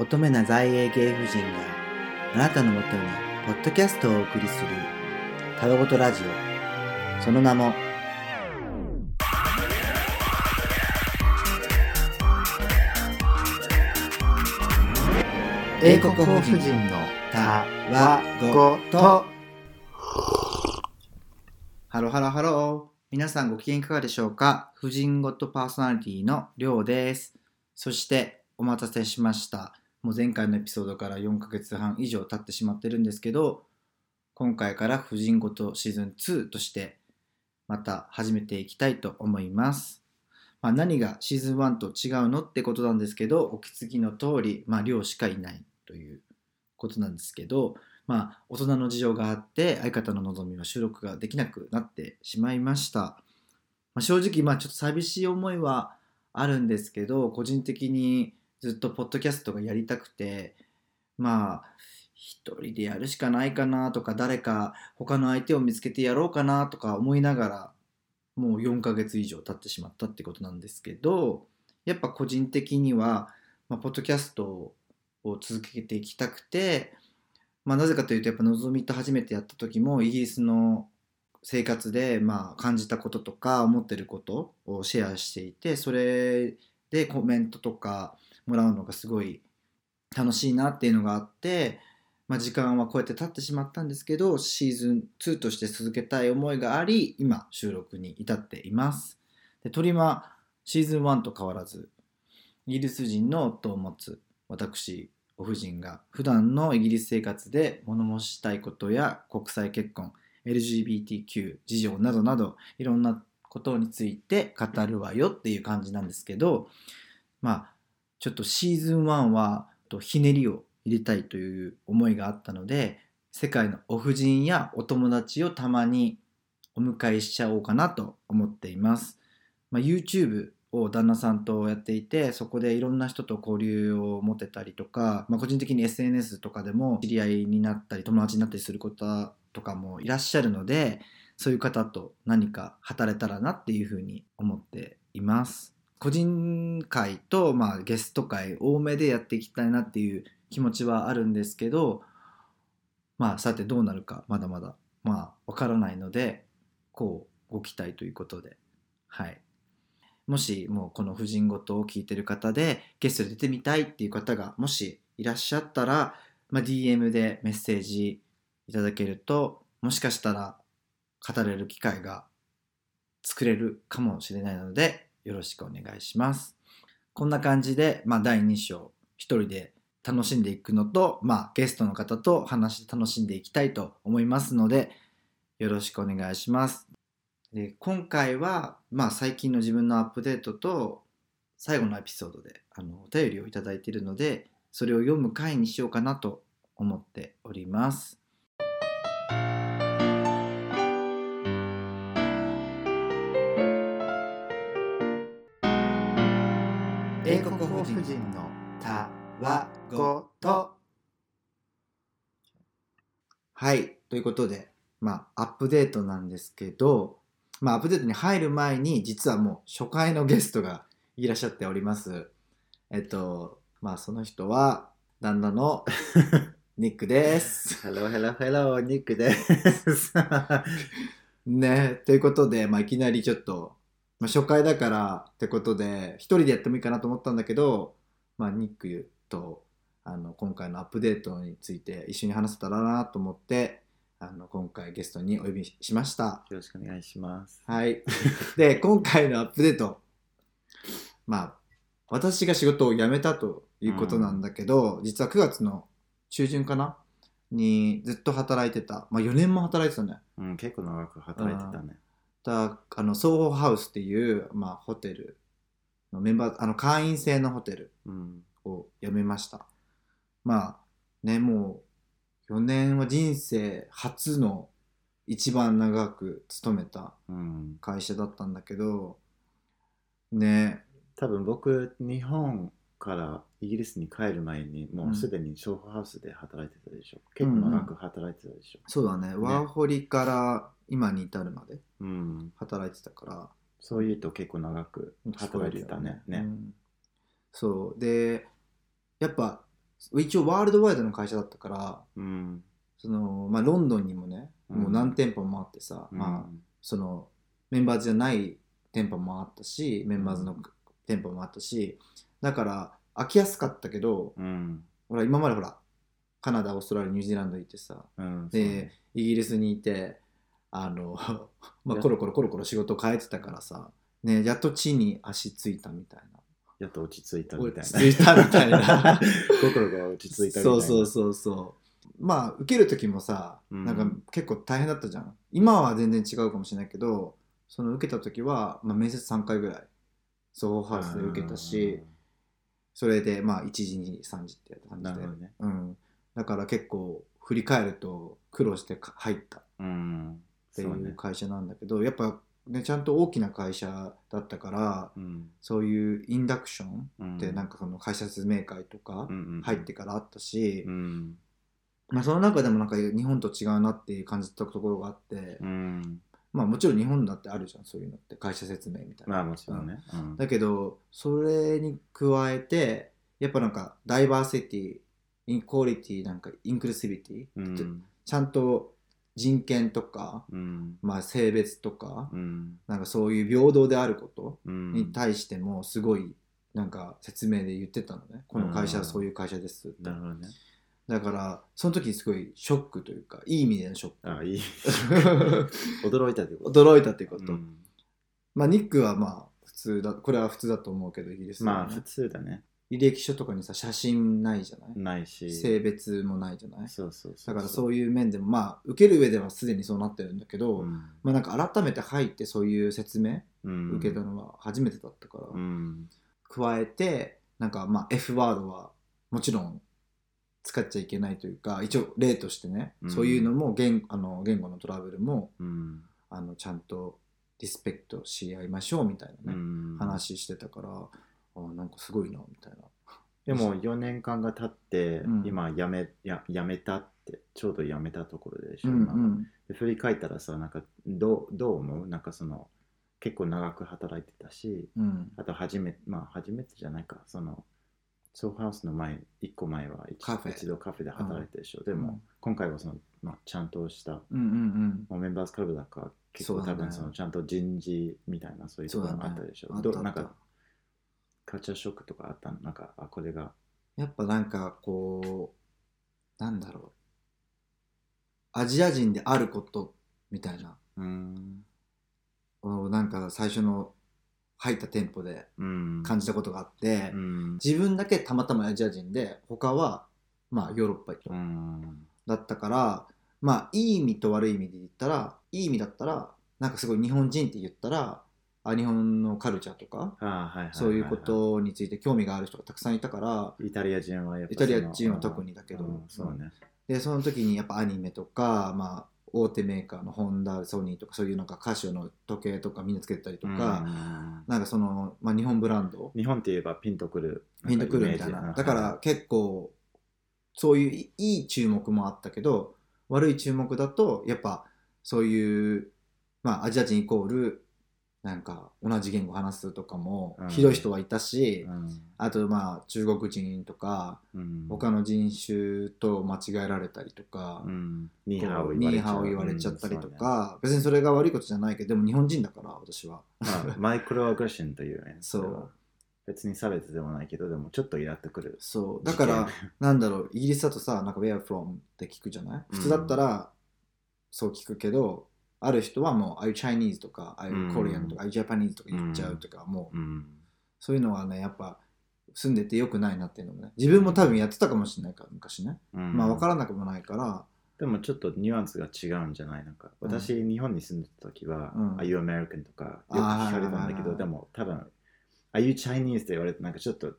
乙女な在英芸婦人があなたのもとにポッドキャストをお送りするたわごとラジオ。その名も英国法婦人のたわごと。ハロハロハロー。皆さんご機嫌いかがでしょうか？婦人ごとパーソナリティのりょうです。そしてお待たせしました。もう前回のエピソードから4ヶ月半以上経ってしまってるんですけど今回から婦人ごとシーズン2としてまた始めていきたいと思います。まあ、何がシーズン1と違うのってことなんですけどお気づきの通り、まあ、量しかいないということなんですけど、まあ、大人の事情があって相方の望みは収録ができなくなってしまいました、まあ、正直まあちょっと寂しい思いはあるんですけど個人的にずっとポッドキャストがやりたくてまあ一人でやるしかないかなとか誰か他の相手を見つけてやろうかなとか思いながらもう4ヶ月以上経ってしまったってことなんですけどやっぱ個人的には、まあ、ポッドキャストを続けていきたくて、まあ、なぜかというとやっぱのぞみと初めてやった時もイギリスの生活でまあ感じたこととか思ってることをシェアしていてそれでコメントとかもらうのがすごい楽しいなっていうのがあってまあ、時間はこうやって経ってしまったんですけどシーズン2として続けたい思いがあり今収録に至っています。でトリマシーズン1と変わらずイギリス人の夫を持つ私お夫人が普段のイギリス生活で物申したいことや国際結婚 LGBTQ 事情などなどいろんなことについて語るわよっていう感じなんですけどまあちょっとシーズン1はひねりを入れたいという思いがあったので世界のお婦人やお友達をたまにお迎えしちゃおうかなと思っています、まあ、YouTube を旦那さんとやっていてそこでいろんな人と交流を持てたりとか、まあ、個人的に SNS とかでも知り合いになったり友達になったりする方とかもいらっしゃるのでそういう方と何か働れたらなっていうふうに思っています。個人会と、まあ、ゲスト会多めでやっていきたいなっていう気持ちはあるんですけどまあさてどうなるかまだまだまあわからないのでこうご期待ということで。はい。もしもうこの婦人ごとを聞いてる方でゲストで出てみたいっていう方がもしいらっしゃったら、まあ、DM でメッセージいただけるともしかしたら語れる機会が作れるかもしれないのでよろしくお願いします。こんな感じで、まあ、第2章一人で楽しんでいくのと、まあ、ゲストの方と話して楽しんでいきたいと思いますので、よろしくお願いします。で今回は、まあ、最近の自分のアップデートと、最後のエピソードであのお便りをいただいているので、それを読む回にしようかなと思っております。英国法婦人のたわごと。はい。ということで、まあ、アップデートなんですけど、まあ、アップデートに入る前に、実はもう初回のゲストがいらっしゃっております。えっと、まあ、その人は、旦那の ニックです。Hello, hello, hello, ニックです。ね、ということで、まあ、いきなりちょっと、まあ、初回だからってことで、一人でやってもいいかなと思ったんだけど、まあ、ニックとあの今回のアップデートについて一緒に話せたらなと思ってあの今回ゲストにお呼びしました。よろしくお願いします。はい。で今回のアップデートまあ私が仕事を辞めたということなんだけど、うん、実は9月の中旬かな？にずっと働いてた、まあ、4年も働いてたね、うん、結構長く働いてたねだあのソーホーハウスっていう、まあ、ホテルのメンバーあの会員制のホテルを辞めました。まあね、もう4年は人生初の一番長く勤めた会社だったんだけど、ね。多分僕、日本からイギリスに帰る前にもうすでにショーフハウスで働いてたでしょ。結構長く働いてたでしょ。うんうん、そうだね。ワーホリから今に至るまで働いてたから。そういうと結構長く働いてたね。ね、うん、そう。で、やっぱ一応ワールドワイドの会社だったからうん。その、まあ、ロンドンにもねうん。もう何店舗もあってさ、うん。まあそのメンバーズじゃない店舗もあったしメンバーズの店舗もあったしだから飽きやすかったけどうん。ほら今までほらカナダオーストラリアニュージーランド行ってさうん。でね。イギリスにいてあの、まあ、コロコロコロコロ仕事変えてたからさ、ね、やっと地に足ついたみたいな。やっと落ち着いたみたいな。落ち着いたみたいな。心が落ち着いたみたいな。そうそうそうそう。まあ受ける時もさ、うん。なんか結構大変だったじゃん。今は全然違うかもしれないけどその受けた時は、まあ、面接3回ぐらいソーハウスで受けたしそれでまあ1時2時3時ってやった感じで。ね。うん、だから結構振り返ると苦労してか入った。うんっていそう会社なんだけど、やっぱ、ね、ちゃんと大きな会社だったからうん。そういうインダクションうん。ってなんかその会社説明会とか入ってからあったし、うん。まあ、その中でもなんか日本と違うなっていう感じたところがあって、うん。まあもちろん日本だってあるじゃんそういうのって会社説明みたいな、まあもちろんね。うん。だけどそれに加えてやっぱなんかダイバーシティインクオリティなんかインクルーシビティ、うん。ちゃんと人権とか、うん。まあ、性別とか、うん。なんかそういう平等であることうん。に対してもすごいなんか説明で言ってたのね。この会社はそういう会社ですって。ね。だからその時すごいショックというかいい意味でのショック。あいい。驚いたってこ驚いたっていうこと、まあニックはまあ普通だこれは普通だと思うけどイギリスはね。まあ普通だね履歴書とかにさ写真ないじゃない？ないし。性別もないじゃない？そうそうそうだからそういう面でもまあ受ける上ではすでにそうなってるんだけど、うん。まあなんか改めて入ってそういう説明うん。受けたのは初めてだったから、うん。加えてなんかまあ F ワードはもちろん使っちゃいけないというか一応例としてね、うん。そういうのも言あの言語のトラブルもうん。あのちゃんとリスペクトし合いましょうみたいなうね、ん。話してたからあなんかすごいなみたいな。でも4年間が経って、うん。今辞めや辞めたってちょうど辞めたところでしょ、今んで振り返ったらさなんかどうどう思う？なんかその結構長く働いてたしうん。あと初めまあ初めてじゃないか。そのソーハウスの前1個前は一カフェ。一度カフェで働いてるでしょ、でも、うん今回はその、まあ、ちゃんとしたうんうんもうメンバーズクラブだから結構多そうだね。分そのちゃんと人事みたいなそういうところもあったでしょ、そうだね。あったあった。どうなんかカルチャーショックとかあったの？なんかあこれが。やっぱなんかこうなんだろう。アジア人であることみたいな。うーんをなんか最初の入った店舗でうん。感じたことがあって、うん。自分だけたまたまアジア人で他はまあヨーロッパ人うん。だったからまあいい意味と悪い意味で言ったらいい意味だったらなんかすごい日本人って言ったらあ日本のカルチャーとかそういうことについて興味がある人がたくさんいたからイタリア人はやっぱイタリア人は特にだけど。うんそうね。でその時にやっぱアニメとか、まあ、大手メーカーのホンダソニーとかそういうなんかカシオの時計とかみんなつけてたりとか、うん。なんかその、まあ、日本ブランド日本って言えばピンとくるピンとくるみたいな。だから結構そういういいい注目もあったけど悪い注目だとやっぱそういう、まあ、アジア人イコールなんか同じ言語を話すとかもうん。ひどい人はいたし、うん。あとまあ中国人とかうん。他の人種と間違えられたりとか、うん。ニーハオ言われちゃう。ニーハオ言われちゃったりとうんか、別にそれが悪いことじゃないけどでも日本人だから私は。まあマイクロアグレッションというね そう。別に差別でもないけどでもちょっとイラっとくる。そう。だからなんだろうイギリスだとさなんか Where from って聞くじゃない？普通だったらそう聞くけど、ある人はもう Are you Chinese とか Are う you ん。Korean とか Are you Japanese とか言っちゃうとか、もううん。そういうのはねやっぱ住んでてよくないなっていうのもね自分も多分やってたかもしれないから昔ね、うん。まあ分からなくもないから。でもちょっとニュアンスが違うんじゃないなんか。うん。私、日本に住んでた時は、うん。Are you American? とかよく聞かれたんだけあー。どでも多分 Are you Chinese? って言われてなんかちょっと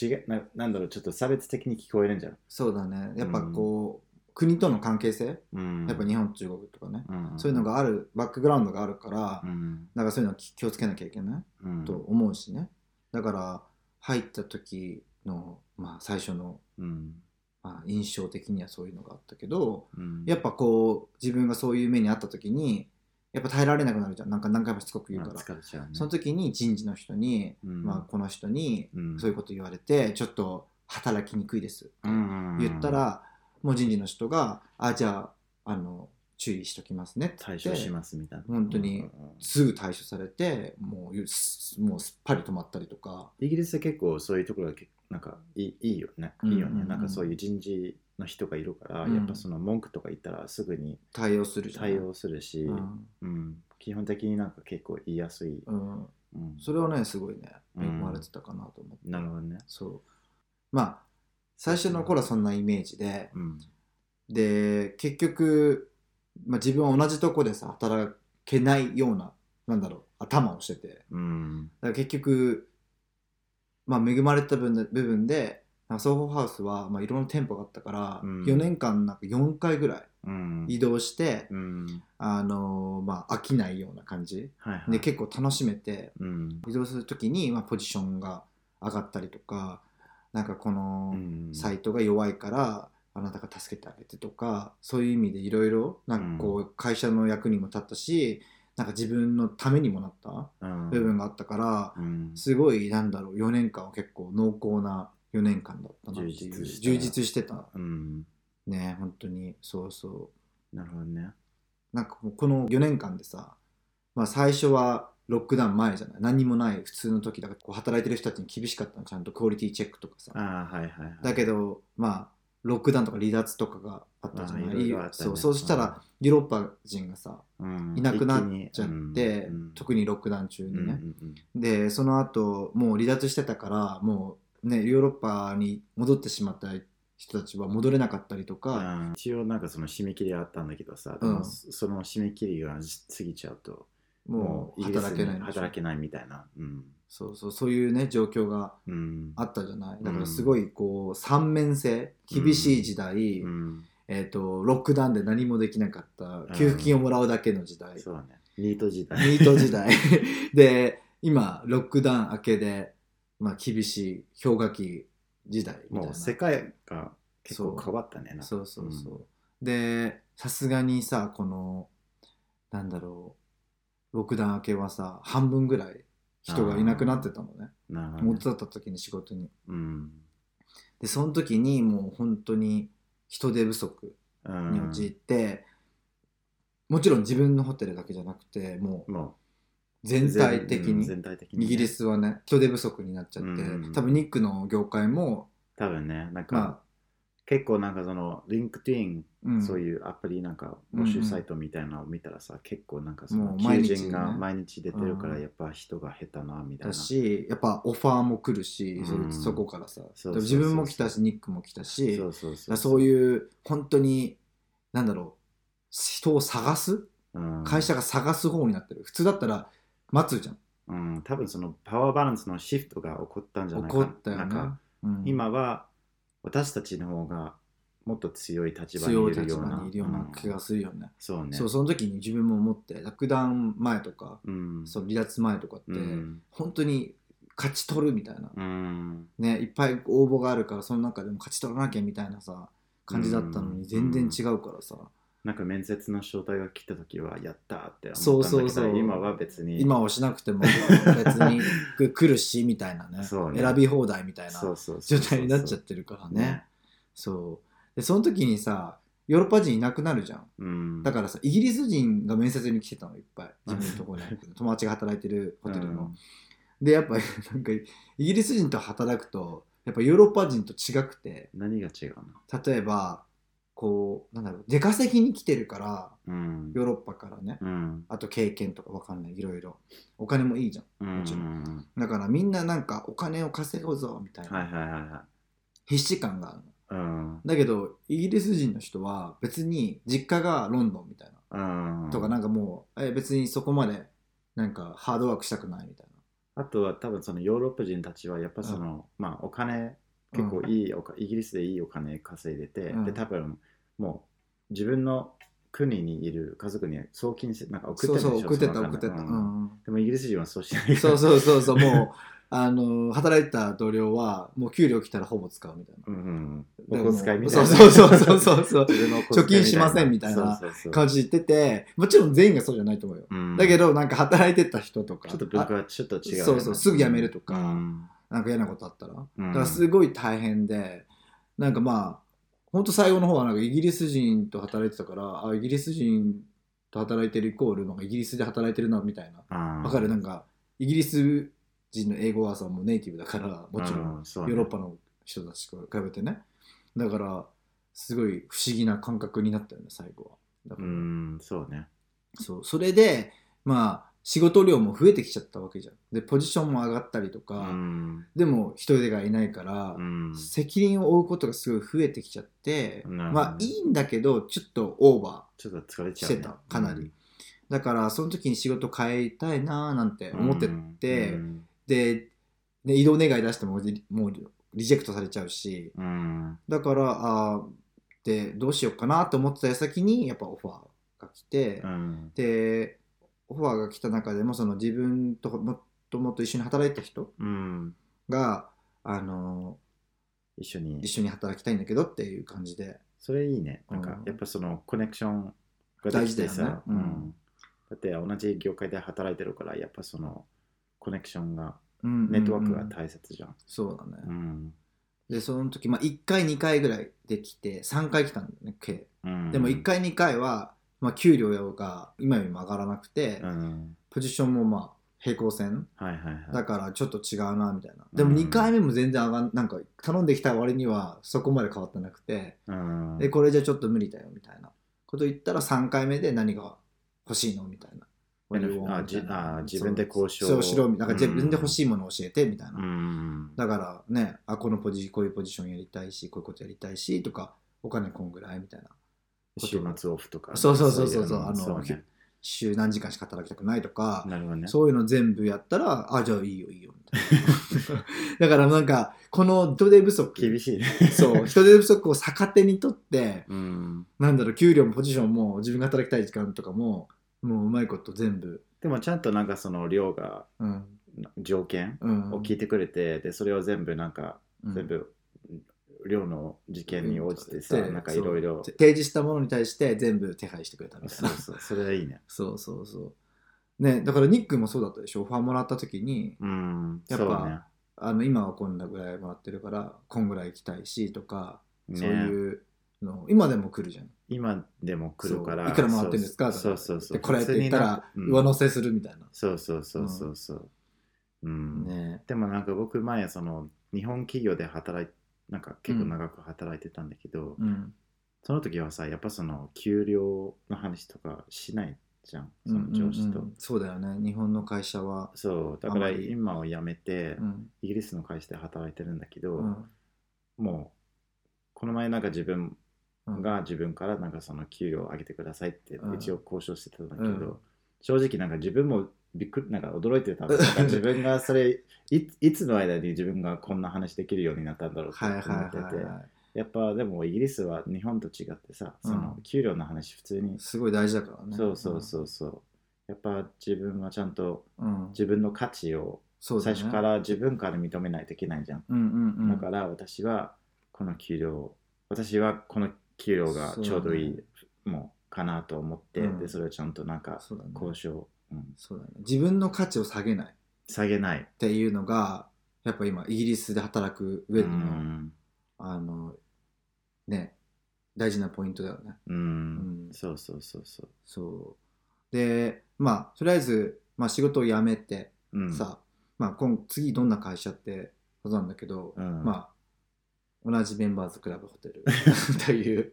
違うななんだろうちょっと差別的に聞こえるんじゃん、そうだね。やっぱこう、国との関係性？うん、やっぱ日本中国とかね、うん。そういうのがあるバックグラウンドがあるから、うん。なんかそういうの気をつけなきゃいけない？うん。と思うしね。だから入った時の、まあ、最初の、うん。まあ、印象的にはそういうのがあったけどうん。やっぱこう自分がそういう目にあった時にやっぱ耐えられなくなるじゃん。なんか何回もしつこく言うまあから、ね。その時に人事の人に、うん。まあ、この人にうん。そういうこと言われてちょっと働きにくいですってうん。言ったら、もう人事の人があじゃああの注意しときますねって。対処しますみたいな。本当にすぐ対処されてもうすもうすっぱり止まったりとか。イギリスは結構そういうところがけなんかいいいいよね。うんいいよね、うんうんなんかそういう人事の人がいるから、うん。やっぱその文句とか言ったらすぐに対応する対応するし、うん。うん。基本的になんか結構言いやすい、うん、うん。それはねすごいね。うん。恵まれてたかなと思って、なるほどね、そう。まあ最初の頃はそんなイメージで。うん。で結局、まあ、自分は同じとこでさ働けないようななんだろう頭をしてて。だかうんら結局まあ恵まれた部分で部分でなんかソーホーハウスは、まあ、いろんな店舗があったから、うん。4年間なんか4回ぐらいうん。移動して、うん。あのーまあ飽きないような感じ。はいはい。で結構楽しめてうん。移動するときに、まあ、ポジションが上がったりとかなんかこのうん。サイトが弱いからあなたが助けてあげてとかそういう意味でいろいろなんかこう会社の役にも立ったしなんか自分のためにもなったうん。部分があったからうん。すごいなんだろう4年間は結構濃厚な4年間だったなっていう充実した。充実してた。うん。ね本当に。そうそう。なるほどね。なんかこの4年間でさ、まあ、最初はロックダウン前じゃない？何にもない。普通の時だからこう働いてる人たちに厳しかったの。ちゃんとクオリティチェックとかさ。ああはいはいはい。だけどまあロックダウンとか離脱とかがあったじゃないねそうそうしたらヨーロッパ人がさうん。いなくなっちゃって、うん。特にロックダウン中うんにね、うんうんでその後もう離脱してたからもうねヨーロッパに戻ってしまった人たちは戻れなかったりとか、うん一応なんかその締め切りあったんだけどさ、その締め切りが過ぎちゃうともう働けない働けないみたいな。うん。そうそうそういうね状況がうん。あったじゃない。だからすごいこう三面性厳しい時代、うん。えー、とロックダウンで何もできなかった給付金をもらうだけの時代、そうね。ニート時代。ニート時代で今ロックダウン明けで、まあ、厳しい氷河期時代みたいな。もう世界が結構変わったねなんか。そうそうそう、でさすがにさこのなんだろうロックダウン明けはさ半分ぐらい人がいなくなってたのね。うんなるほどね。元だった時に仕事に。うん。でその時にもう本当に人手不足うんに陥って、もちろん自分のホテルだけじゃなくてもうも全う体的うんに全体的にね。イギリスはね人手不足になっちゃって、うん多分ニックの業界も、多分ねなんか、ま結構なんかそのリンクティン、うん、そういうアプリなんか募集サイトみたいなのを見たらさ、結構なんかその求人が毎日出てるからうんやっぱ人が下手なみたいな、だしやっぱオファーも来るし、うんそこからさ。自分も来たしニックも来たし。そうそうそうだからそういう本当になんだろう人を探す？うん。会社が探す方になってる。普通だったら待つじゃん。うん、多分そのパワーバランスのシフトが起こったんじゃないか怒ったよね。なんか、うん。今は私たちの方がもっと強い立場に強いいるような立場にいるような気うん。がするよね、そうね。そうその時に自分も思って楽団前とか、うん。そう離脱前とかって、うん。本当に勝ち取るみたいな、うん。ねいっぱい応募があるからその中でも勝ち取らなきゃみたいなさ感じだったのうん。に全然違うからさ、なんか面接の招待が来た時はやったーってそう思ったんだけどそうそう今は別に。今はしなくても 別にく来るしみたいなね。そうね。選び放題みたいなそうそうそう状態になっちゃってるからね。ね。そう。でその時にさヨーロッパ人いなくなるじゃん。うん。だからさイギリス人が面接に来てたのいっぱい。自分のところに。友達が働いてるホテルの、でやっぱりなんかイギリス人と働くとやっぱヨーロッパ人と違くて。うん何が違うの？例えばこうなんだろう出稼ぎに来てるからうん。ヨーロッパからね。うん。あと経験とかわかんないいろいろ。お金もいいじゃん。うん。もちろん。うんだからみんななんかお金を稼ごうぞみたいな、はいはいはいは必死感があるの。いうん。だけどイギリス人の人は別に実家がロンドンみたいな、うん。とかなんかもうえ別にそこまでなんかハードワークしたくないみたいあとは多分そのヨーロッパ人たちはやっぱその、まあお金結構いいおか、イギリスでいいお金稼いでて、うん。で多分もう自分の国にいる家族に送金してなんかな送ってるでしょそうそう送ってた送ってた、でもイギリス人はそうしない。そうそうそうそうもうあの働いた同僚はもう給料来たらほぼ使うみたいな。うんうん。お小遣いみたいな。そうそうそうそうそう。貯金しませんみたいな感じで言っててもちろん全員がそうじゃないと思うよ、うん。だけどなんか働いてた人とかちょっと文化はちょっと違うよね、そうそうすぐ辞めるとか。うんなんか嫌なことあったら、うん。だからすごい大変でなんかまあ本当最後の方はなんかイギリス人と働いてたからあイギリス人と働いてるイコールなんかイギリスで働いてるなみたいな。わかる？なんかイギリス人の英語はさもうネイティブだからもちろんヨーロッパの人たちと比べてね。だからすごい不思議な感覚になったよね最後は。だかうら、んそうね。そうそれでまあ仕事量も増えてきちゃったわけじゃん。でポジションも上がったりとか、うん。でも人手がいないから、うん。責任を負うことがすごい増えてきちゃって、まあいいんだけどちょっとオーバちょっと疲れーちゃうね。してたかなり、だからその時に仕事変えたいなーなんて思ってて、うん。でで移動願い出してもリもうリジェクトされちゃうし。うん。だからあーでどうしようかなと思ってた矢先にやっぱオファーが来て、うん。でオファーが来た中でもその自分ともともと一緒に働いた人うん。があの一緒に。一緒に働きたいんだけどっていう感じで。それいいね。なんかうんやっぱそのコネクションがで大事だよね。うん。うん。だって同じ業界で働いてるからやっぱそのコネクションがうんネットワークがうんうん大切じゃん、そうだね、うん。でその時、まあ、1回2回ぐらいできて3回来たんだよね計。うん。でも1回2回は、まあ、給料が今よりも上がらなくて、うん。ポジションもまあ平行線。はいはいはい。だからちょっと違うなみたいな。でもうん2回目も全然上がんなんか頼んできた割にはそこまで変わってなくて。うん。でこれじゃちょっと無理だよみたいな。こと言ったら3回目で何が欲しいのみたいな。あじみたいな。あ自分で交渉。そうしろなんか自分で欲い、しいものを教えてみたいな、うん。だからねあこのポジこういうポジションやりたいしこういうことやりたいしとかお金こんぐらいみたいな週末オフとかそうそうそうそうそう。あのそうね。週何時間しか働きたくないとか、なるほどね。そういうの全部やったらあじゃあいいよいいよみたいな。だからなんかこの人手不足厳しいね。そう人手不足を逆手にとってうん。なんだろう給料もポジションも自分が働きたい時間とかももううまいこと全部。でもちゃんとなんかその量がうん。条件うん。を聞いてくれて、でそれを全部なんか、うん。全部量の事件に応じてさ、でなんかいろいろ提示したものに対して全部手配してくれたみたいな。そうそうそれはいいね。そうそうそう。ねだからニックもそうだったでしょ？オファーもらった時にうんやっぱね。あの今はこんなぐらいもらってるからこんぐらい行きたいしとか、ね。そういうの今でも来るじゃん。今でも来るからいくらもらってるんですか？そうそうそうでこれって言ったら上乗せするみたいな、そうそうそうそうそううん、ねでもなんか僕前その日本企業で働いなんか結構長く働いてたんだけど、うん。その時はさやっぱその給料の話とかしないじゃん。その上司と、うんうん。うんそうだよね。日本の会社は、そう。だから今を辞めて、うん。イギリスの会社で働いてるんだけど、うん。もうこの前なんか自分うん。が自分からなんかその給料を上げてくださいってうん。一応交渉してたんだけど、うん。正直なんか自分もびっくりなんか驚いてたんだなんか 自分がそれいいつの間に自分がこんな話できるようになったんだろうって思ってて、やっぱでもイギリスは日本と違ってさ、そのうん給料の話普通に、すごい大事だからね。そうそうそうそう。やっぱ自分はちゃんとうん、うん、自分の価値を最初から自分から認めないといけないじゃん、うんうんうん。だから私はこの給料私はこの給料がちょうどいい、もうかなと思って、うん。でそれをちゃんとなんか交渉、うん。そうだね。自分の価値を下げない。っ下げない。ていうのがやっぱ今イギリスで働く上での、うん。あのね大事なポイントだよね。うん、うん。そうそうそうそう。そう。でまあとりあえず、まあ、仕事を辞めてうん。さ、まあ、今次どんな会社ってことなんだけど、うん。まあ同じメンバーズクラブホテル という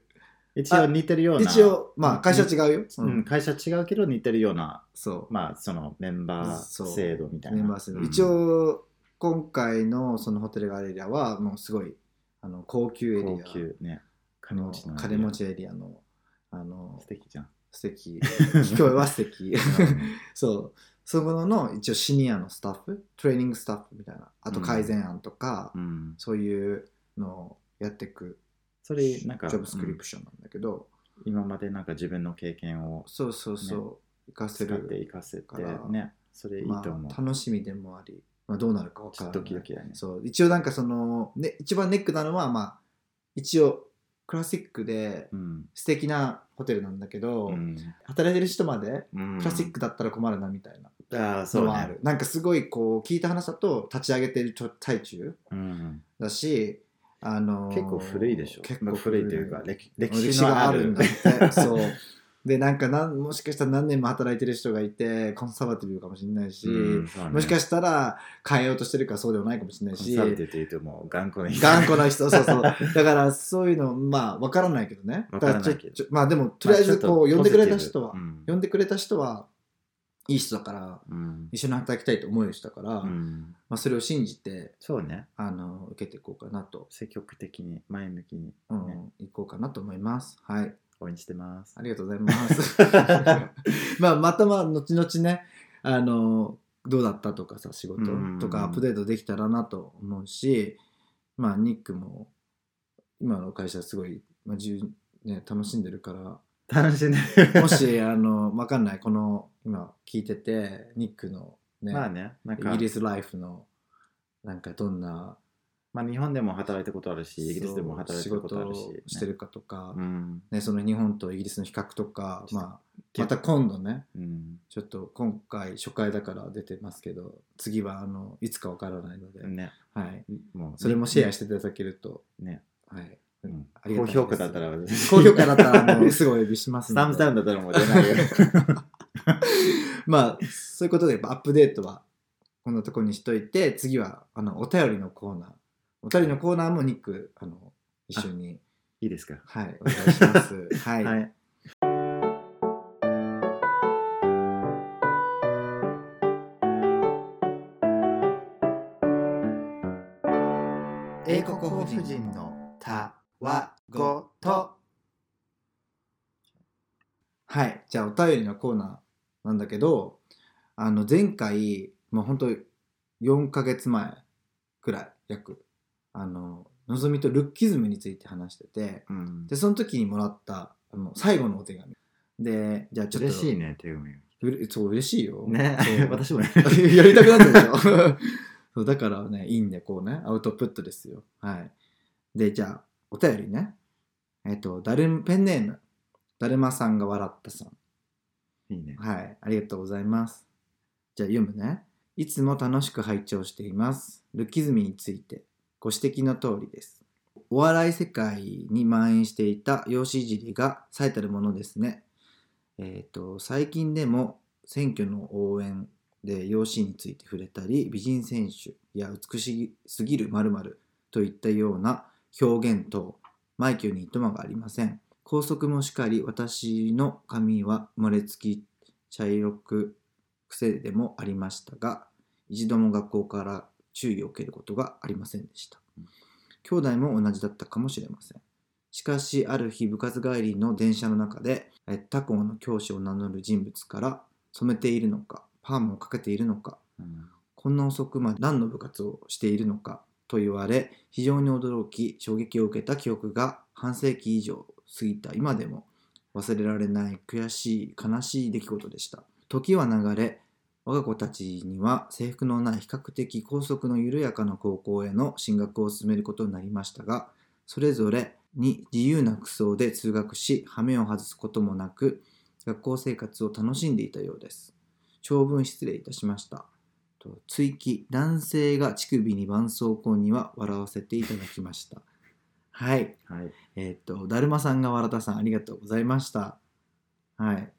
一応似てるような。一応まあ会社違うよ、う、ん、会社違うけど似てるようなそう。まあそのメンバー制度みたいな。メンバー制度。うん。一応今回のそのホテルがあるエリアはもうすごいあの高級エリア。高級ね。あの金持ちの金持ちエリアのあの素敵じゃん。素敵。聞こえは素敵。そう。そこの一応シニアのスタッフトレーニングスタッフみたいな。あと改善案とか、うん、そういうのをやっていくそれなんかジョブスクリプションなんだけど、今までなんか自分の経験をそうそうそう、活かせ使ってる活かせてねそれいいまと思う、あ、楽しみでもあり、まあ、どうなるか分からない。ドキドキだね。そう一応なんかその、ね、一番ネックなのはまあ一応クラシックでうん。素敵なホテルなんだけど、うん。働いてる人までうん。クラシックだったら困るなみたいな、ああそうのはある、ねなんかすごいこう聞いた話だと立ち上げてる最中うん。だし、あのー結構古いでしょ。結構まあ古いというか歴歴歴史があるんだ。っ てそう。でなんかなんもしかしたら何年も働いてる人がいてコンサバティブかもしれないし、うんね。もしかしたら変えようとしてるからそうではないかもしれないしコンサルティブというともう頑固な人。頑固な人そうそう。だからそういうのまあ分からないけどね。まあでもとりあえずこう呼んでくれた人は、ポジティブ呼んでくれた人はいい人だからうん。一緒に働きたいと思える人だから、うん。まあ、それを信じてそうね。あの受けていこうかなと、積極的に前向きに、ね。うんいこうかなと思います。はい。応援してます。ありがとうございます。まあ、またまあ、後々ね、あの、どうだったとかさ、仕事うん。とかアップデートできたらなと思うし、まあ、ニックも、今の会社すごい、まあ、自由ね、楽しんでるから、楽しんでもし、あの、わかんない、この、今聞いてて、ニックのね、まあねなんか。イギリスライフの、なんかどんな、まあ、日本でも働いたことあるしイギリスでも働いたことあるし、そう仕事をしてるかとか、うん。ね、その日本とイギリスの比較とか、まあ、また今度ね、うん。ちょっと今回初回だから出てますけど次はあのいつかわからないので、ね。はい、もうそれもシェアしていただけると、ね、はい。うんありがたい評価だったら。高評価だったらあのすぐお呼びしますスタンのでプダウンだったらもう出ないよ。まあそういうことでやっぱアップデートはこんなところにしといて次はあのお便りのコーナー。お便りのコーナーもニックあの一緒に。いいですか。はいお願いします。はい、はい。英国法婦人のたわごと。はい。じゃあお便りのコーナーなんだけどあの前回もう本当4ヶ月前くらい約あののぞみとルッキズムについて話しててうん。でその時にもらったあの最後のお手紙。でじゃあちょっと嬉しいね手紙。うれそう嬉しいよ。ね。私もね。やりたくなったでしょ。そうだからねいいんでこうねアウトプットですよ。はい。でじゃあお便りね。えっ、とだるペンネーム。だるまさんが笑ったさん。いいね。はい。ありがとうございます。じゃあ読むね。いつも楽しく拝聴しています。ルッキズミについて。ご指摘の通りです。お笑い世界に蔓延していた養子いじりが最たるものですね。えっ、と最近でも選挙の応援で養子について触れたり美人選手や美しすぎる〇〇といったような表現等枚挙にいとまがありません。校則もしかり私の髪は生まれつき茶色く癖でもありましたが一度も学校から注意を受けることがありませんでした。兄弟も同じだったかもしれません。しかしある日部活帰りの電車の中でえ他校の教師を名乗る人物から染めているのかパーマをかけているのかうん。こんな遅くまで何の部活をしているのかと言われ非常に驚き衝撃を受けた記憶が半世紀以上過ぎた今でも忘れられない悔しい悲しい出来事でした。時は流れ我が子たちには制服のない比較的高速の緩やかな高校への進学を進めることになりましたがそれぞれに自由な服装で通学し羽目を外すこともなく学校生活を楽しんでいたようです。長文失礼いたしました。追記男性が乳首に絆創膏には笑わせていただきました。はい。はい。えっ、とだるまさんが笑ったさんありがとうございました。はい。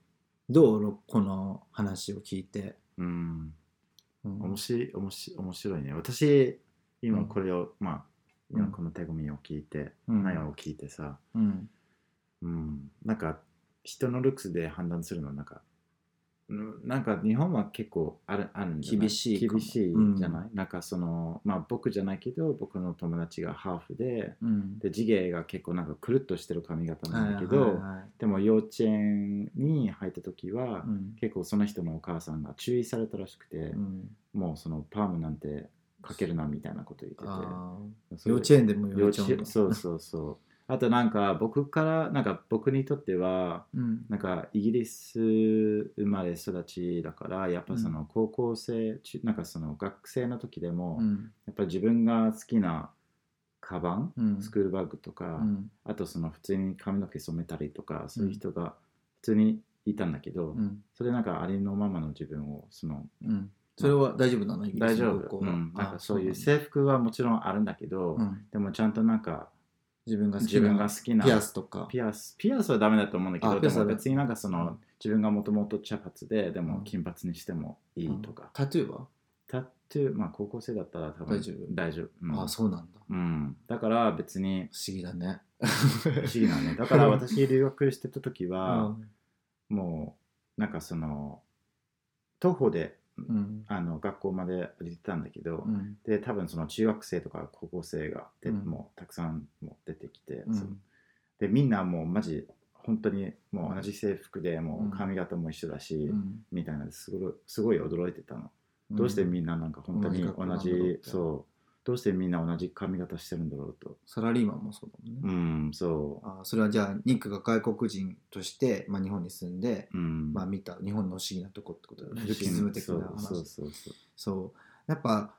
どう？この話を聞いて、うん。うん。面白い面白い面白いね。私うん。今これを、まあうん。今この手紙を聞いて、うん。内容を聞いてさ、うん。うん、なんか人のルックスで判断するのなんかうんなんか日本は結構あるあるんじゃな。い厳しい厳しいじゃない、なんかそのまあ僕じゃないけど僕の友達がハーフでうん。で地毛が結構なんかくるっとしてる髪型なんだけど、はいはいはい。でも幼稚園に入った時は、うん。結構その人のお母さんが注意されたらしくて、うん。もうそのパームなんてかけるなみたいなこと言ってて。幼稚園でも幼幼稚園そうそうそうあとなんか僕からなんか僕にとってはうん。なんかイギリス生まれ育ちだからやっぱその高校生、中なんかその学生の時でも、うん。やっぱ自分が好きなカバン、うん。スクールバッグとか、うん。あとその普通に髪の毛染めたりとかそういう人が普通にいたんだけど、うん。それなんかありのままの自分をそのうん。それは大丈夫なの？イギリス大丈夫、なんあかそういう制服はもちろんあるんだけど、うん。でもちゃんとなんか自分が好き自分なが好きなピアスとか。ピアス。ピアスはダメだと思うんだけどでも別になんかその自分がもともと茶髪ででうん。も金髪にしてもいいとか、タトゥーは、タトゥーまあ高校生だったら多分大丈夫。大丈夫、うん。あそうなんだ。うん、だから別に不思議だね。不思議なね。だから私留学してた時は、うん。もうなんかその徒歩でうん。あの学校まで歩いてたんだけど、うん。で多分その中学生とか高校生がで、うん。もうたくさんもう出てきて、でみんなもうマジ本当にもう同じ制服でもう髪型も一緒だし、うん。みたいなですごいすごい驚いてたの、どうしてみんななんか本当に同同じそうどうしてみんな同じ髪型してるんだろうと。サラリーマンもそうだもんね、うんそう。あそれはじゃあニックが外国人として、まあ、日本に住んで、うん。まあ、見た日本の不思議なとこってことだよね。不思議。ルキズム的そうな話。そうそうそうそう。やっぱ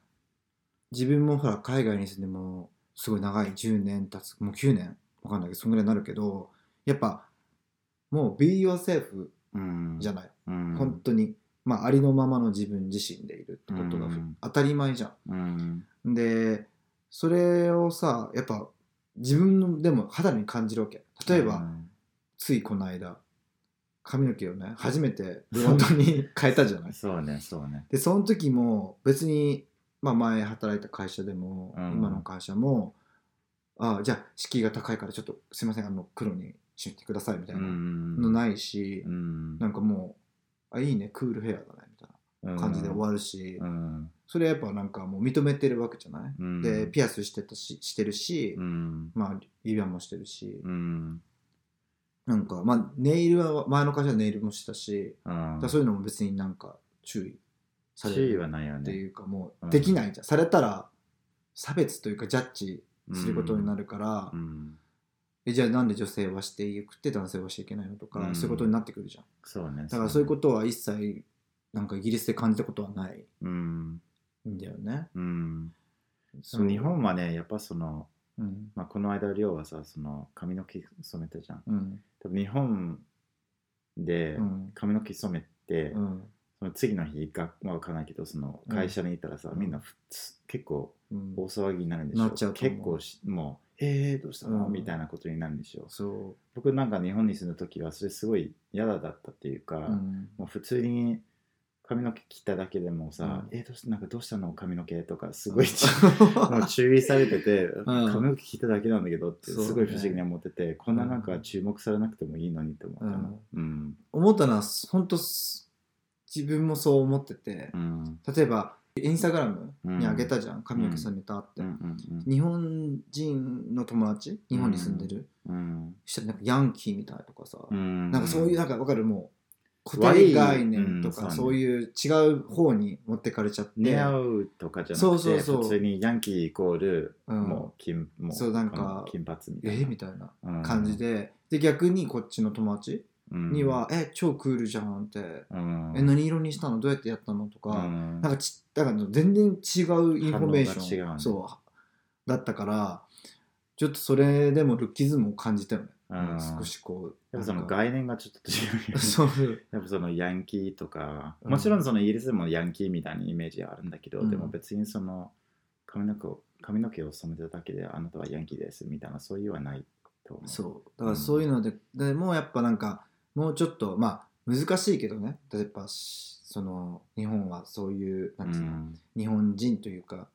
自分もほら海外に住んでもすごい長い10年経つもう9年わかんないけどそんぐらいになるけどやっぱもう be yourself うん。じゃない、うん。本当にまあありのままの自分自身でいるってことが当たり前じゃうん。んでそれをさやっぱ自分のでも肌に感じるわけ。例えば、うん。ついこの間髪の毛をね初めてブロンドに 変えたじゃない。そうねそうね。でその時も別に、まあ、前働いた会社でも、うん。今の会社もあじゃあ敷居が高いからちょっとすいませんあの黒にしてくださいみたいなのないし、うん。なんかもうあいいねクールヘアだねみたいな感じで終わるし、うん。それやっぱなんかもう認めてるわけじゃない、うん。でピアスしてたししてるし、うん。まあ指輪もしてるし、うん。なんかまあネイルは前の会社はネイルもしたし、うん。だそういうのも別になんか注意されるっていうかもううん。できないじゃん、されたら差別というかジャッジすることになるるから、うんえじゃあなんで女性はしてよくて男性はしちゃいけないの？とか、うん。そういうことになってくるじゃん。そうね。だからそういうことは一切なんかイギリスで感じたことはない。うん。んだよね。うん。そそう日本はねやっぱそのうん。まあこの間亮はさその髪の毛染めたじゃん。うん。多分日本でうん。髪の毛染めて、うん。その次の日がわかんないけどその会社に行ったらさ、うんみんな普通結構うん。大騒ぎになるんでしょ？なっちゃうと思う。結構しもうえー、どうしたの、うんみたいなことになるんでしょそ僕なんか日本に住んだ時はそれすごい嫌だったっていうか、う、うん。もう普通に髪の毛切っただけでもさ、うん。えーどうしなんかどうしたの？髪の毛とかすごい 注意されてて、髪の毛切っただけなんだけどってすごい不思議に思ってて、こんななんか注目されなくてもいいのにって思ったの。うん。思ったのは本当自分もそう思っててう、ん。例えばインスタグラムにあげたじゃん、髪の毛染めたって、うん。日本人の友達？日本に住んでる、うん。したらなんかヤンキーみたいとかさ、うん。なんかそういうなんかわかる？もう固定概念とか、そういう違う方に持ってかれちゃって、似合うとかじゃなくて、そうそうそう。普通にヤンキーイコール、うん。もう金、もうそうなんか金髪みたいな。え？みたいなうん。感じ、で、で逆にこっちの友達？には、え超クールじゃんって、うん、え何色にしたの？どうやってやったの？とか、うん。なんかちだから全然違うインフォメーション、ね。そう。だったからちょっとそれでもルッキズムを感じたよね、うん。少しこうやっぱその概念がちょっと違う そう。やっぱそのヤンキーとか、うん。もちろんそのイギリスでもヤンキーみたいなイメージあるんだけど、うん。でも別にその髪の毛を髪の毛を染めただけであなたはヤンキーですみたいなそういうはないと思う。そう。だからそういうので,、でもうやっぱなんかもうちょっとまあ難しいけどね。例えばしその日本はそういうなんつうの、うん。日本人というか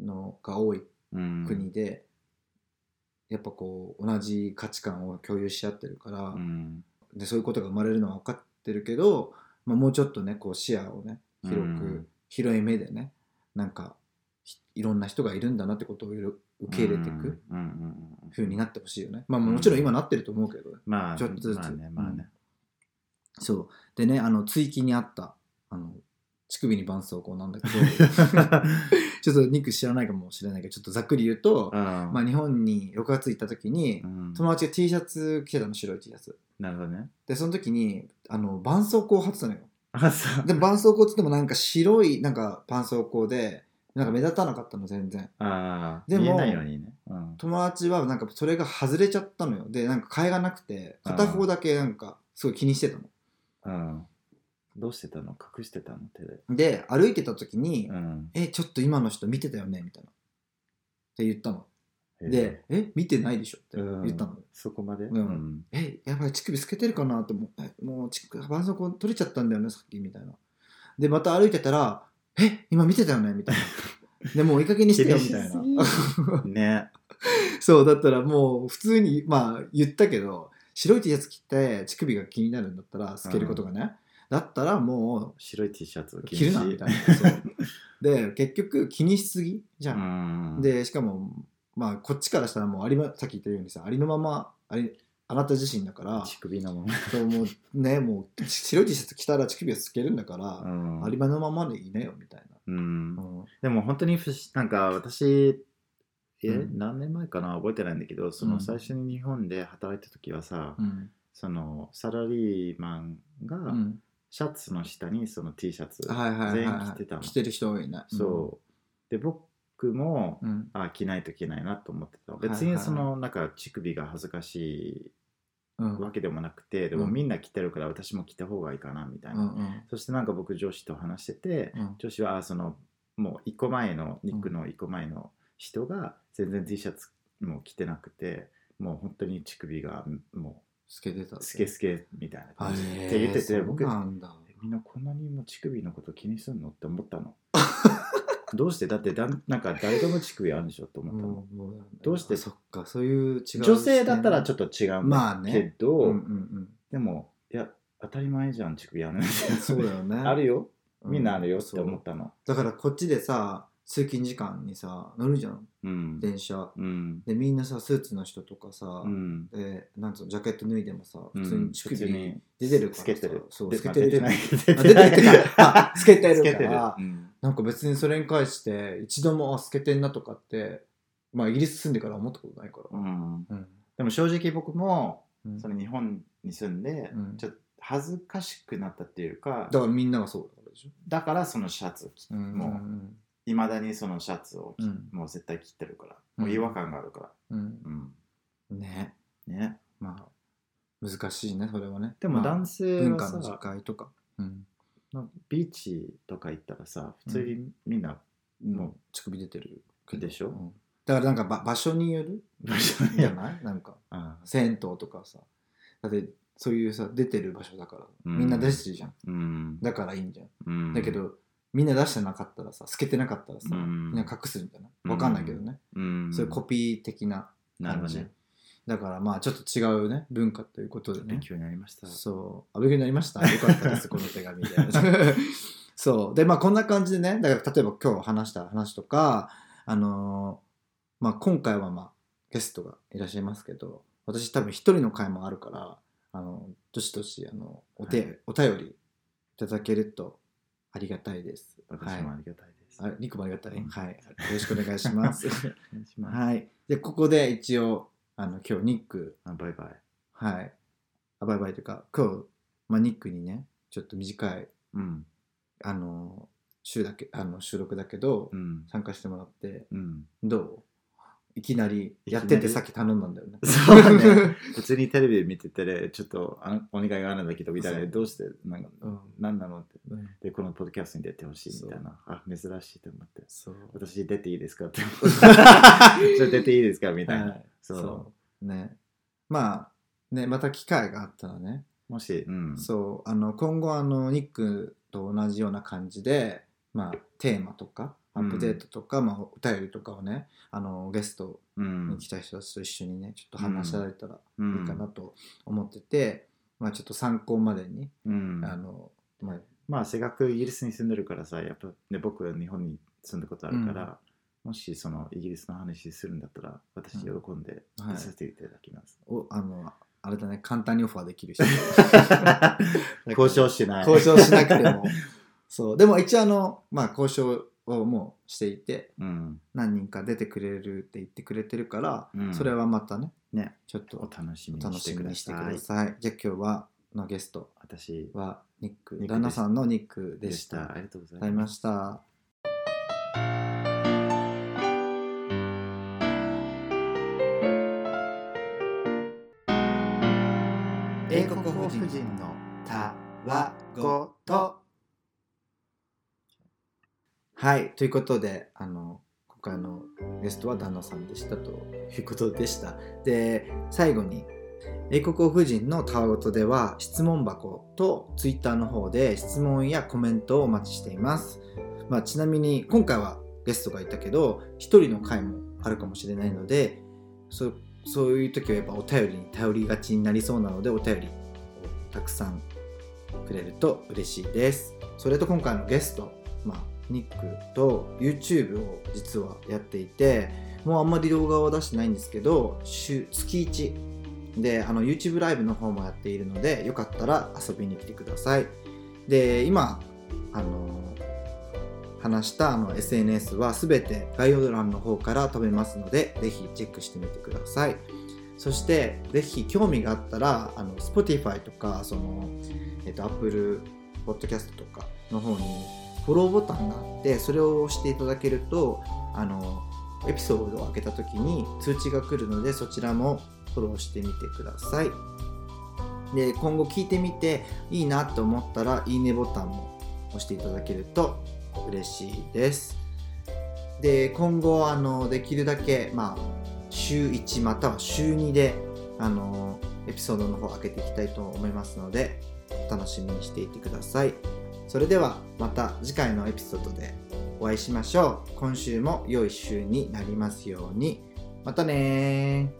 のが多いうん。国で、やっぱこう同じ価値観を共有し合ってるから、うん。でそういうことが生まれるのは分かってるけど、まあ、もうちょっとねこう視野をね広く、うん。広い目でねなんかひいろんな人がいるんだなってことをいろ受け入れていくうんうになってほしいよね。まあもちろん今なってると思うけど、まあちょっとずつ。まあねまあね。そう。でねあの追記にあったあの乳首に絆創膏なんだけど ちょっとニック知らないかもしれないけどちょっとざっくり言うと、まあ、日本に6月行った時にうん。友達が T シャツ着てたの白い T シャツ。なるほどね。でその時にあの絆創膏を貼ってたのよ。あそう。で絆創膏っつってもなんか白いなんか絆創膏でなんか目立たなかったの全然。あー。でも見えないようにね。うん。友達はなんかそれが外れちゃったのよ。でなんか替えがなくて片方だけなんかすごい気にしてたの。うん。どうしてたの？隠してたの？手で。で歩いてた時に「うん。えちょっと今の人見てたよね」みたいな。って言ったの。で「え見てないでしょ」ってうん、言ったの、そこまで？うん。えやばい乳首透けてるかな？と思ってもう乳首絆創膏取れちゃったんだよねさっき？みたいな。でまた歩いてたら「え今見てたよね」みたいな。でもういい加減にしてよみたいな。ね。そうだったらもう普通にまあ言ったけど白い T シャツ着て乳首が気になるんだったら透けることがね、だったらも白い T シャツ着るなみたいな。で結局気にしすぎじゃん、うん。でしかもまあこっちからしたらもうありまさっき言ったようにさありのままありあなた自身だから乳首のまま。そうもうねもう白い T シャツ着たら乳首が透けるんだから、うん。ありのままでいいねよみたいうん。な、うん。でも本当に不思なんか私、え、うん。何年前かな？覚えてないんだけど、そうのん。最初に日本で働いた時はさ、うん。そのサラリーマンがうん。シャツの下にその T シャツ、はいはいはい全員はい着てたの。着てる人多いね。そう。で、僕も、うん。あ着ないといけないなと思ってた。はいはい別にその、なんか乳首が恥ずかしうんいわけでもなくて、でもうん。みんな着てるから私も着た方がいいかなみたいな。うんうんそしてなんか僕上司と話してて、うん。上司はあそのもう一個前のニックの一個前の人が全然 T シャツも着てなくてもう本当に乳首がも透けてた。うスケスケみたいな感じ。って言ってて僕みんなこんなにも乳首のこと気にするのって思ったの どうして？だってだんなんか誰でも乳首あるんでしょって思ったの、もうもうどうして？そっかそういう違う女性だったらちょっっと違うんだまあね。けど、うんうんでもいや当たり前じゃん乳首あるんでそうだよね。あるよ。うみんなあるよって思ったの。だからこっちでさ通勤時間にさ乗るじゃん。うん。電車。うん。でみんなさスーツの人とかさ、うん。でなんつうのジャケット脱いでもさうん。普通に乳首に出てる。からさ。つけてる。でそう透けてる。出てない。出てかあ透けてるつけてる。からうん。なんか別にそれに関して一度もあ透けてんなとかってまあイギリス住んでから思ったことないから。うん。うん。でも正直僕もうん。その日本に住んでうん。ちょっと恥ずかしくなったっていうかだからみんながそうだからでしょ。だからそのシャツもういまだにそのシャツを着うん。もう絶対着てるからうん。もう違和感があるから。うん。うん。ね。ね。まあ難しいねそれはね。でもまあ男性は文化のさ違いとか。うん。ビーチとか行ったらさ普通にみんなもう乳首出てるでしょ？うん。だからなんかば場所による？場所にじゃない？なんか。あ銭湯とかさ。だってそういうさ出てる場所だから。うん。みんな出してるじゃん、うん。だからいいんじゃん、うん。だけどみんな出してなかったらさ透けてなかったらさ、うん。みんな隠すんじゃな。いわかんないけどね、うん。そういうコピー的な感じ、ねだからまあちょっと違うね文化ということでね。勉強になりました。そう、あ勉強になりました？よかったです、この手紙で。そう。で、まあこんな感じでね、だから例えば今日話した話とか、あのーまあ今回はまあゲストがいらっしゃいますけど、私多分一人の回もあるから、あの、どしどし、あの、お手、はい。お便りいただけるとありがたいです。私もありがたいですはい。あ、リクもありがたい？うんはい。よろしくお願いします。お願いしますはい。で、ここで一応、あの、今日ニック、あバイバイはい。あ、バイバイというか、今日、まあ、ニックにね、ちょっと短い、うんあの、週だけ、あの、収録だけど、うん参加してもらって、うんどう？いきなり、やっててさっき頼んだんだよね。そうだね。普通にテレビ見ててちょっとあお願いがあるんだけどみたいなどうしてなんかうん。何なのって。うん。でこのポッドキャストに出てほしいみたいな。あ珍しいと思って。そう。私出ていいですかってじゃあ出ていいですかみたいな、はい。そう。そう。ね。まあ、ね、また機会があったらね、もし、うん、そう、あの、今後、あの、ニックと同じような感じで、まあ、テーマとか、アップデートとか、まあ、お便りとかをね、あの、ゲストうん。に来た人たちと一緒にね、ちょっと話し合えたらういいんかなと思ってて、まあ、ちょっと参考までに、うん。あの、まあ、まあせっかくイギリスに住んでるからさやっぱ、ね、僕は日本に住んだことあるから、もしそのイギリスの話するんだったら私喜んでさせていただきます、おあの、あれだね、簡単にオファーできる人。交渉しない。交渉しなくても。そう。でも一応あの、まあ交渉をもうしていて、うん何人か出てくれるって言ってくれてるから、うんそれはまたね、ねちょっとお楽しみにしくだしてくさいださい。じゃあ今日はのゲスト私はニック、旦那さんのニックでし。たたありがとうございました。英国法人のたわごとはい。ということであの今回のゲストは旦那さんでしたということでした。で最後に英国王夫人のたわごとでは質問箱とツイッターの方で質問やコメントをお待ちしています、まあ、ちなみに今回はゲストがいたけど一人の回もあるかもしれないのでそうそういう時はやっぱお便りに頼りがちになりそうなのでお便りをたくさんくれると嬉しいです。それと今回のゲスト、まあ、ニックと YouTube を実はやっていてもうあんまり動画を出してないんですけど週月1であの YouTube ライブの方もやっているのでよかったら遊びに来てください。で今あの話したあの SNS は全て概要欄の方から飛べますのでぜひチェックしてみてください。そしてぜひ興味があったらあの Spotify とかその、えっと、Apple Podcast とかの方にフォローボタンがあってそれを押していただけるとあのエピソードを開けた時に通知が来るのでそちらもフォローしてみてください。で今後聞いてみていいなと思ったらいいねボタンも押していただけると嬉しいです。で今後あのできるだけ、まあ、週1または週2であのエピソードの方開けていきたいと思いますので楽しみにしていてください。それではまた次回のエピソードでお会いしましょう。今週も良い週になりますように。またね